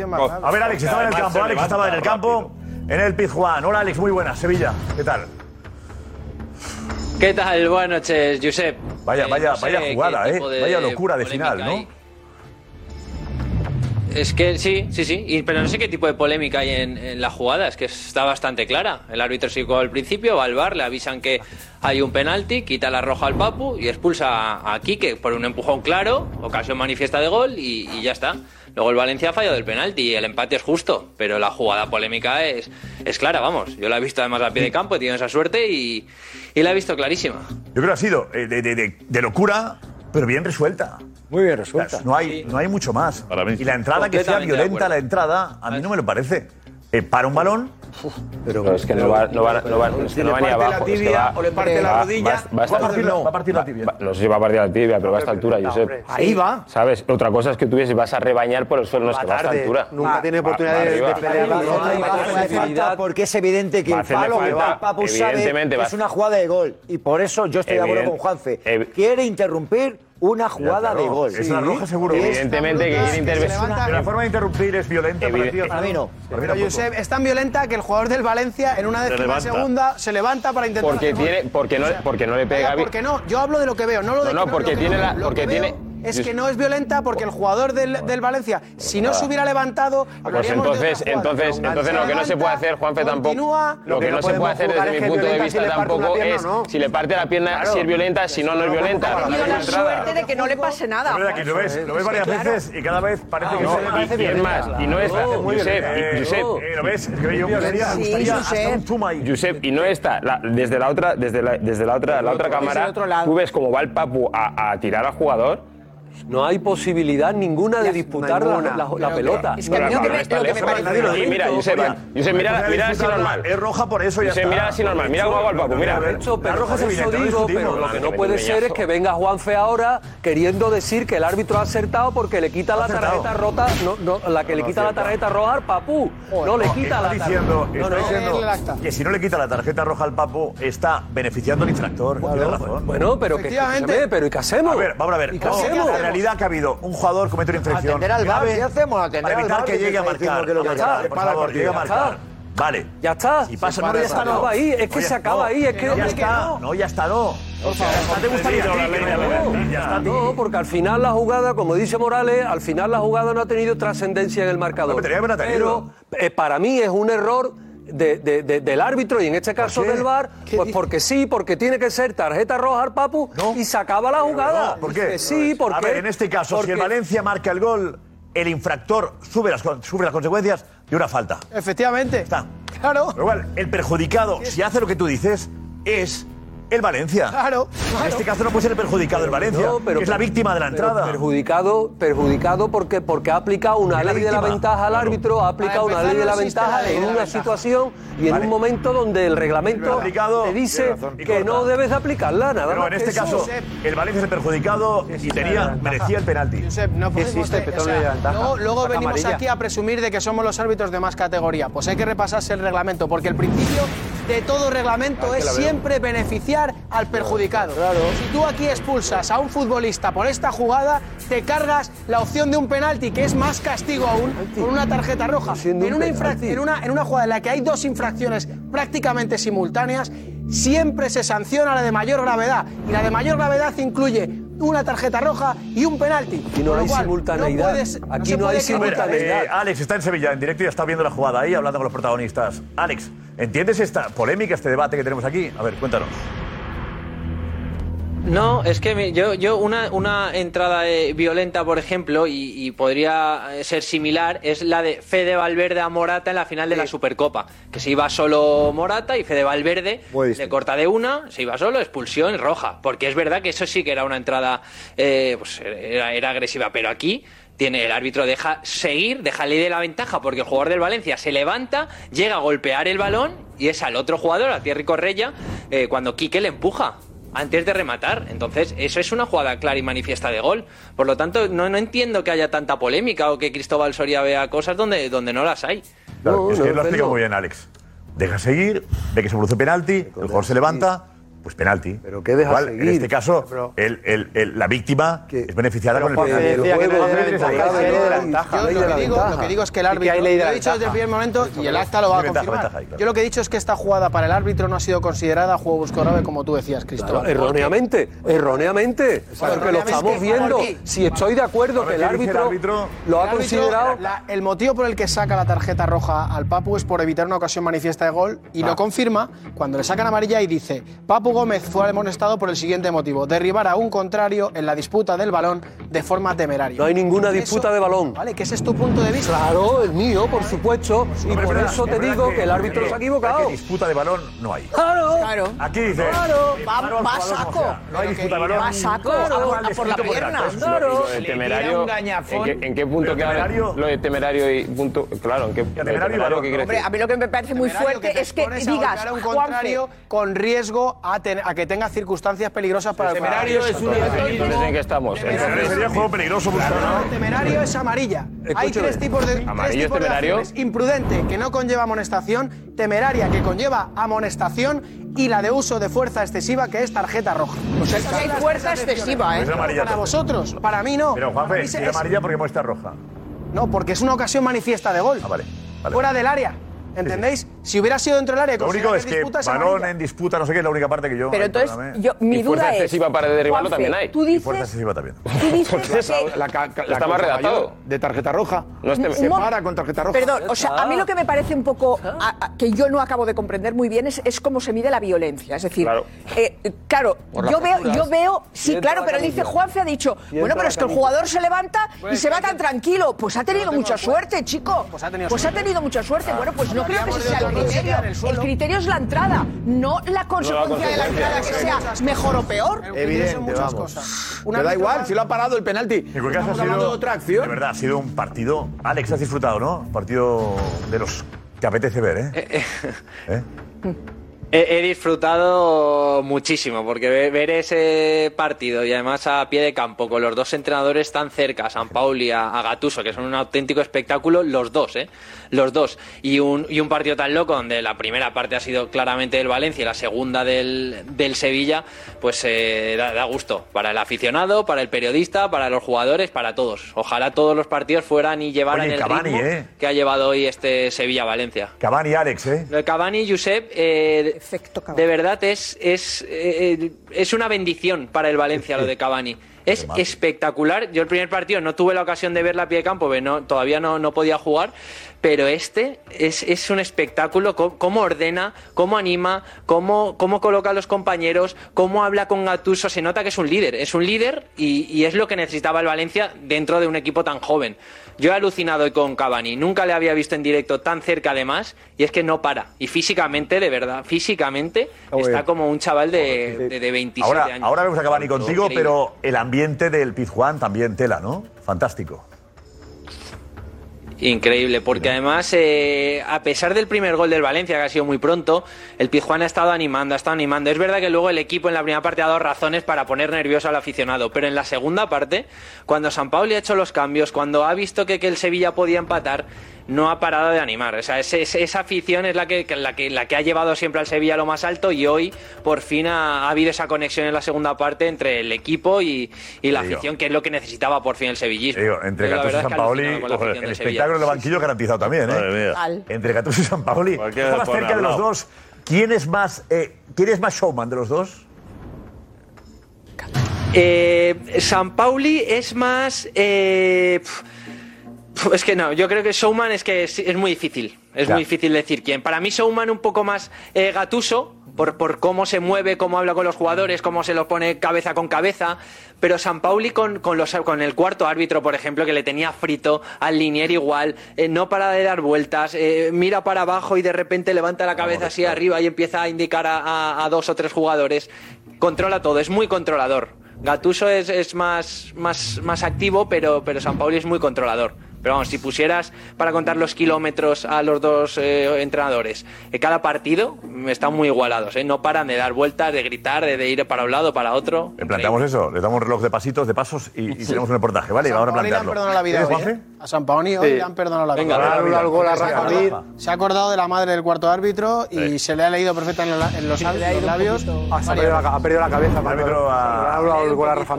A ver, Alex, estaba en el campo. Alex estaba en el campo, en el Pizjuán. Hola, Alex, muy buenas. Sevilla, ¿qué tal? ¿Qué tal? Buenas noches, Josep. Vaya, Eh, vaya, no sé vaya jugada, ¿eh? Vaya locura de final, ¿no? Es que sí, sí, sí. Y- pero no sé qué tipo de polémica hay en, en la jugada. Es que está bastante clara. El árbitro se al principio, va al bar, le avisan que hay un penalti, quita la roja al Papu y expulsa a, Quique por un empujón claro, ocasión manifiesta de gol y, y ya está. Luego el Valencia ha fallado del penalti y el empate es justo, pero la jugada polémica es, es clara, vamos. Yo la he visto además a pie de campo, he tenido esa suerte y, y la he visto clarísima. Yo creo que ha sido eh, de, de- de- de locura, pero bien resuelta. Muy bien resuelta. No hay, no hay mucho más. Para mí sí. Y la entrada que sea violenta, la entrada, a mí no me lo parece. Eh, para un balón, Pero es que no va, no va, no va, es que no va ni abajo. es que tibia va- o le parte la va- rodilla, va- va a va a estar- partir, no. va a partir la tibia. va- no sé si va a partir la tibia, pero va a esta altura, Josep. Ahí va. ¿Sabes? Otra cosa es que tú ves, vas a rebañar por el suelo, no es que va a esta altura. Nunca tiene Va- oportunidad va de, pelear. Va a No, hacerle- no, va a no, hacerle no, falta porque es evidente que el palo que va Papu sabe es una jugada de gol. Y por eso yo estoy de acuerdo con Juanfe. ev- Quiere interrumpir una jugada de gol. es una roja seguro. Es- Evidentemente que quiere intervenir. Pero la forma de interrumpir es violenta para ti. Para mí no. Pero. Josep, es tan violenta que el jugador del Valencia en una décima levanta. segunda se levanta para intentar Porque tiene, porque no, porque no le pega Venga, bien. ¿Por qué no? Yo hablo de lo que veo, no lo de No, no, que porque lo que tiene no. la- porque tiene- Es que no es violenta porque el jugador del, del Valencia, si no se hubiera levantado, Pues hablaríamos de entonces, otra jugada. entonces, entonces lo que no se puede hacer, Juanfe, tampoco. Continúa. Lo que no se podemos puede hacer desde es mi que punto de violenta vista si le parte una tampoco pierna es o no. si le parte la pierna, si es violenta, si no, no es violenta. Ha tenido la suerte de que no le pase nada. Es verdad que lo ves, lo ves varias veces y cada vez parece que No, se y, y es más, y no es Josep, Eh, Josep, eh, lo ves, es que yo gustaría, hasta un zoom ahí. Josep, y no está desde la otra, desde la, desde la otra, la otra cámara, tú ves cómo va el Papu a, a tirar al jugador. No hay posibilidad ninguna de disputar la, la- la pelota. Es que a mí lo que me, está lo que me parece. Nadie lo Y mira, Josep, María. Josep, mira, mira así normal. Es roja por eso ya Josep, está. mira así normal, mira cómo va el Papu, mira. Hecho, La pero roja por es eso digo, pero lo que no puede ser es que venga Juanfe ahora queriendo decir que el árbitro ha acertado porque le quita la acertado. tarjeta rota, no, no, la que le quita la tarjeta roja al Papú. No le quita está la tarjeta. diciendo, No, está no. diciendo Leerle el acta. que si no le quita la tarjeta roja al Papo, está beneficiando al infractor. Tiene razón. Bueno, pero que Efectivamente. escúchame, pero ¿y qué hacemos? A ver, vamos a ver. ¿Y qué hacemos? La realidad que ha habido un jugador comete una infracción al grave ¿qué hacemos? Atender para evitar que llegue a marcar. que lo que por Para el favor, partido. llegue a marcar. Vale. Ya está. Si pasa, no, ya está, no. acaba ahí, es que se acaba ahí, es que- Ya está, no. ya está, no. Te no porque al final la jugada, como dice Morales, al final la jugada no ha tenido trascendencia en el marcador. Pero eh, para mí es un error de- de- de- del árbitro y en este caso del VAR, pues porque sí, porque tiene que ser tarjeta roja al Papu y se acaba la jugada. No, ¿Por qué? Que sí, porque A ver, en este caso, si el Valencia marca el gol, el infractor sube las, sufre las consecuencias de una falta. Efectivamente. Está. Claro. Pero igual, el perjudicado, si hace lo que tú dices, es el Valencia. Claro. En este caso no puede ser el perjudicado el Valencia, No, pero- que es la víctima de la entrada. Perjudicado, perjudicado porque, porque ha aplicado una ley de la ventaja al árbitro, ha aplicado una ley de la ventaja en una situación y en un momento donde el reglamento te dice que no debes de aplicarla, nada Pero en este caso, el Valencia es el perjudicado y tenía, merecía el penalti. No existe de- ventaja. Luego, luego venimos aquí a presumir de que somos los árbitros de más categoría. Pues hay que repasarse el reglamento, porque el principio de todo reglamento es siempre beneficiar al perjudicado. Si tú aquí expulsas a un futbolista por esta jugada, te cargas la opción de un penalti, que es más castigo aún, con una tarjeta roja. En un una, en, una, en una jugada en la que hay dos infracciones prácticamente simultáneas, siempre se sanciona la de mayor gravedad. Y la de mayor gravedad incluye una tarjeta roja y un penalti. Aquí no hay cual, simultaneidad. puedes- Aquí no hay criticar. A ver, simultaneidad. eh, Alex está en Sevilla, en directo y está viendo la jugada ahí, hablando con los protagonistas. Alex, ¿entiendes esta polémica, este debate que tenemos aquí? A ver, cuéntanos. No, es que me- yo, yo una, una entrada eh, violenta, por ejemplo, y, y podría eh, ser similar, es la de Fede Valverde a Morata en la final de la Supercopa. Que se iba solo Morata y Fede Valverde le corta de una, se iba solo, expulsión roja. Porque es verdad que eso sí que era una entrada, eh, pues era, era agresiva, pero aquí tiene el árbitro deja seguir, deja ley de la ventaja porque el jugador del Valencia se levanta, llega a golpear el balón y es al otro jugador, a Thierry Correia, eh, cuando Quique le empuja antes de rematar. Entonces, eso es una jugada clara y manifiesta de gol. Por lo tanto, no, no entiendo que haya tanta polémica o que Cristóbal Soria vea cosas donde, donde no las hay. Claro, es que no, lo ha explicado no. muy bien, Alex. Deja seguir, ve que se produce penalti, el jugador se levanta, pues penalti. Pero ¿qué deja Igual, seguir? En este caso, Pero- el- el- el- la víctima es beneficiada con el penalti. que lo que, digo, que es que el que árbitro, de lo he dicho desde el primer momento y el acta lo va a confirmar. ventaja ahí, claro. Yo lo que he dicho es que esta jugada para el árbitro no ha sido considerada juego busco grave como tú decías, Cristóbal. Claro, erróneamente, erróneamente, porque lo estamos viendo. Si estoy de acuerdo que el ¿qué dice el árbitro, lo ha considerado. el motivo por el que saca la tarjeta roja al Papu es por evitar una ocasión manifiesta de gol y lo confirma cuando le sacan amarilla y dice: Papu Gómez fue amonestado por el siguiente motivo: derribar a un contrario en la disputa del balón de forma temeraria. No hay ninguna Eso- disputa de balón. Vale, que ese es tu punto de vista. Claro, el mío, por supuesto. Y por verdad, eso es te digo que el árbitro que- se ha equivocado. que disputa de balón no hay. Claro. Claro. Aquí dice. Claro. Va- va saco. o sea, No hay disputa de balón. Va saco, Claro, a por- mal a por la pierna. Claro. Lo temerario. ¿En qué, en qué punto queda lo de temerario y punto? Claro, ¿en qué, temerario y temerario balón, qué quiere Hombre, decir? a mí lo que me parece muy fuerte te es que digas, a un contrario con riesgo a, ten- a que tenga circunstancias peligrosas para el temerario es un Entonces, ¿en qué estamos? Sería juego peligroso. Temerario es amarilla. Hay tres tipos de, tres ¿Amarillo es tipos de temerario? Imprudente, que no conlleva amonestación. Temeraria, que conlleva amonestación. Y la de uso de fuerza excesiva, que es tarjeta roja. o sea, que hay fuerza excesiva, ¿eh? Para vosotros, para mí no. Pero Juanfe, es amarilla porque muestra roja. No, porque es una ocasión manifiesta de gol. Ah, vale. Fuera del área. ¿Entendéis? Si hubiera sido dentro del área, Lo único es que disputa, balón en disputa, no sé qué, es la única parte que yo. Pero entonces, yo, mi Y fuerza duda es... excesiva para derribarlo Juanfe, también hay. Tú Y fuerza dices, excesiva también. tú dices que... La, ca- la Está más redactado. De tarjeta roja. No es tem- Se para con tarjeta roja. Perdón, o sea, a mí lo que me parece un poco a- a- que yo no acabo de comprender muy bien es, es cómo se mide la violencia. Es decir, Claro. eh, claro, yo veo, yo veo, sí, claro, la pero dice Juanfe ha dicho, bueno, pero la es que el jugador se levanta y Pues, se va tan tranquilo. Pues ha tenido mucha suerte. chico. Pues ha tenido Pues suerte. ha tenido mucha suerte. Bueno, pues no creo que ese sea el criterio. el criterio es la entrada, no la consecuencia de la entrada que sea mejor o peor. Evidente, Son muchas vamos. cosas. Me da igual, si lo ha parado el penalti. En cualquier caso, Estamos ha hablando sido, de otra acción. De verdad, ha sido un partido. Alex, has disfrutado, ¿no? Un partido de los que apetece ver, ¿eh? ¿Eh? He, he disfrutado muchísimo porque ve- ver ese partido y además a pie de campo con los dos entrenadores tan cerca, San Pauli y a, a Gattuso, que son un auténtico espectáculo, los dos, ¿eh? Los dos. Y un, y un partido tan loco donde la primera parte ha sido claramente del Valencia y la segunda del, del Sevilla, pues eh, da, da gusto para el aficionado, para el periodista, para los jugadores, para todos. Ojalá todos los partidos fueran y llevaran Oye, el Cavani, ritmo ¿eh? que ha llevado hoy este Sevilla-Valencia. Cavani Alex, ¿eh? Lo de Cavani, Josep, eh, de verdad es, es, eh, es una bendición para el Valencia lo de Cavani. Es espectacular. Yo el primer partido no tuve la ocasión de verla a pie de campo, porque no, todavía no, no podía jugar, pero este es, es un espectáculo, cómo, cómo ordena, cómo anima, cómo, cómo coloca a los compañeros, cómo habla con Gattuso, se nota que es un líder, es un líder y, y es lo que necesitaba el Valencia dentro de un equipo tan joven. Yo he alucinado hoy con Cavani, nunca le había visto en directo tan cerca además, y es que no para. Y físicamente, de verdad, físicamente está como un chaval de, de, de 27 Ahora, años. ahora vemos a Cavani contigo, Increíble. pero el ambiente del Pizjuán también tela, ¿no? Fantástico. Increíble, porque además, eh, a pesar del primer gol del Valencia, que ha sido muy pronto, el Pizjuán ha estado animando, ha estado animando. Es verdad que luego el equipo en la primera parte ha dado razones para poner nervioso al aficionado, pero en la segunda parte, cuando San Pauli ha hecho los cambios, cuando ha visto que, que el Sevilla podía empatar, no ha parado de animar. O sea, esa afición es la que, la, que, la que ha llevado siempre al Sevilla a lo más alto y hoy por fin ha, ha habido esa conexión en la segunda parte entre el equipo y, y la Digo. afición, que es lo que necesitaba por fin el sevillismo. Digo, entre Gattuso y San que Paoli, el espectáculo del banquillo garantizado también, ¿eh? Madre mía. Total. Entre Gattuso y San Paoli. Pone cerca de los dos. ¿Quién es más, eh, ¿quién es más showman de los dos? Eh, San Pauli es más. eh, pf, es que no, yo creo que Showman es que es, es muy difícil. Es Ya. muy difícil decir quién. Para mí, Showman un poco más eh, gatuso. Por, por cómo se mueve, cómo habla con los jugadores, cómo se los pone cabeza con cabeza. Pero San Pauli con, con, los, con el cuarto árbitro, por ejemplo, que le tenía frito, al linier igual, eh, no para de dar vueltas, eh, mira para abajo y de repente levanta la cabeza así arriba y empieza a indicar a, a- a dos o tres jugadores. Controla todo, es muy controlador. Gatuso es, es más, más, más activo, pero, pero San Pauli es muy controlador. Pero vamos, si pusieras para contar los kilómetros a los dos eh, entrenadores, eh, cada partido están muy igualados, ¿eh? no paran de dar vueltas, de gritar, de, de ir para un lado, para otro. Le planteamos eso, le damos un reloj de pasitos, de pasos y, y tenemos un reportaje, ¿vale? Y vamos a Paoli le han plantearlo. perdonado la vida ¿Tienes, hoy? ¿eh? A San Paoli hoy Sí. le han perdonado la Venga, vida. Al- al gol a ha Rafa. Se ha acordado de la madre del cuarto árbitro y se le ha leído perfectamente en, los, ha los labios. Ah, se ha perdido la- ha perdido la cabeza. cuando- árbitro ha el gol a Rafa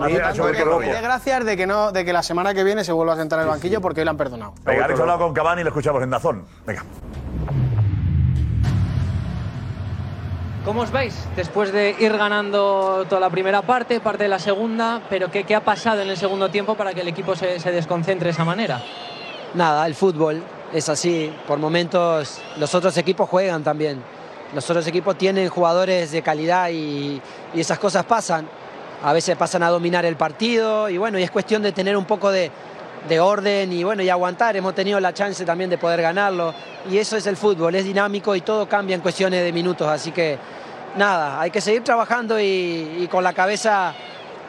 que gracias de que, no, de que la semana que viene se vuelva a sentar en el banquillo porque hoy han perdonado. Venga, Alex ha hablado con Cavani y lo escuchamos en Dazón. Venga. ¿Cómo os veis? Después de ir ganando toda la primera parte, parte de la segunda, pero ¿qué, qué ha pasado en el segundo tiempo para que el equipo se, se desconcentre de esa manera? Nada, el fútbol es así. Por momentos los otros equipos juegan también. Los otros equipos tienen jugadores de calidad y, y esas cosas pasan. A veces pasan a dominar el partido y bueno, y es cuestión de tener un poco de, de orden y bueno, y aguantar. Hemos tenido la chance también de poder ganarlo y eso es el fútbol, es dinámico y todo cambia en cuestiones de minutos. Así que nada, hay que seguir trabajando y, con la cabeza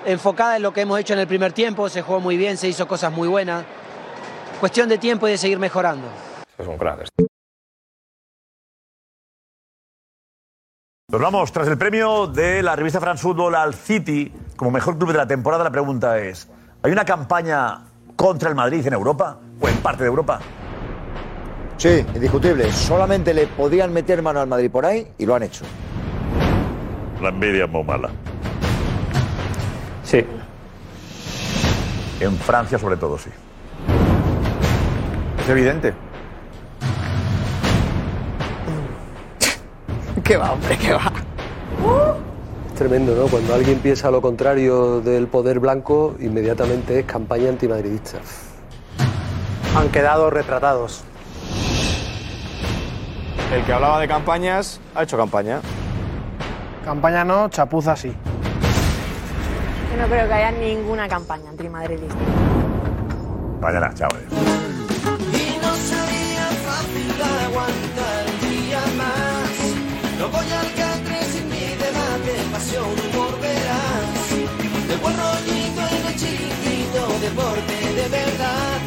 enfocada en lo que hemos hecho en el primer tiempo. Se jugó muy bien, se hizo cosas muy buenas. Cuestión de tiempo y de seguir mejorando. Es un. Nos vamos tras el premio de la revista France Football al City como mejor club de la temporada. La pregunta es: ¿hay una campaña contra el Madrid en Europa o en parte de Europa? Sí, indiscutible. Solamente le podían meter mano al Madrid por ahí y lo han hecho. La envidia es muy mala. Sí. En Francia, sobre todo, sí. Es evidente. ¿Qué va, hombre? ¿Qué va? Tremendo, ¿no? Cuando alguien piensa lo contrario del poder blanco, inmediatamente es campaña antimadridista. Han quedado retratados. El que hablaba de campañas ha hecho campaña. Campaña no, chapuza sí. Yo no creo que haya ninguna campaña antimadridista. Mañana, chao. adiós. deporte de verdad.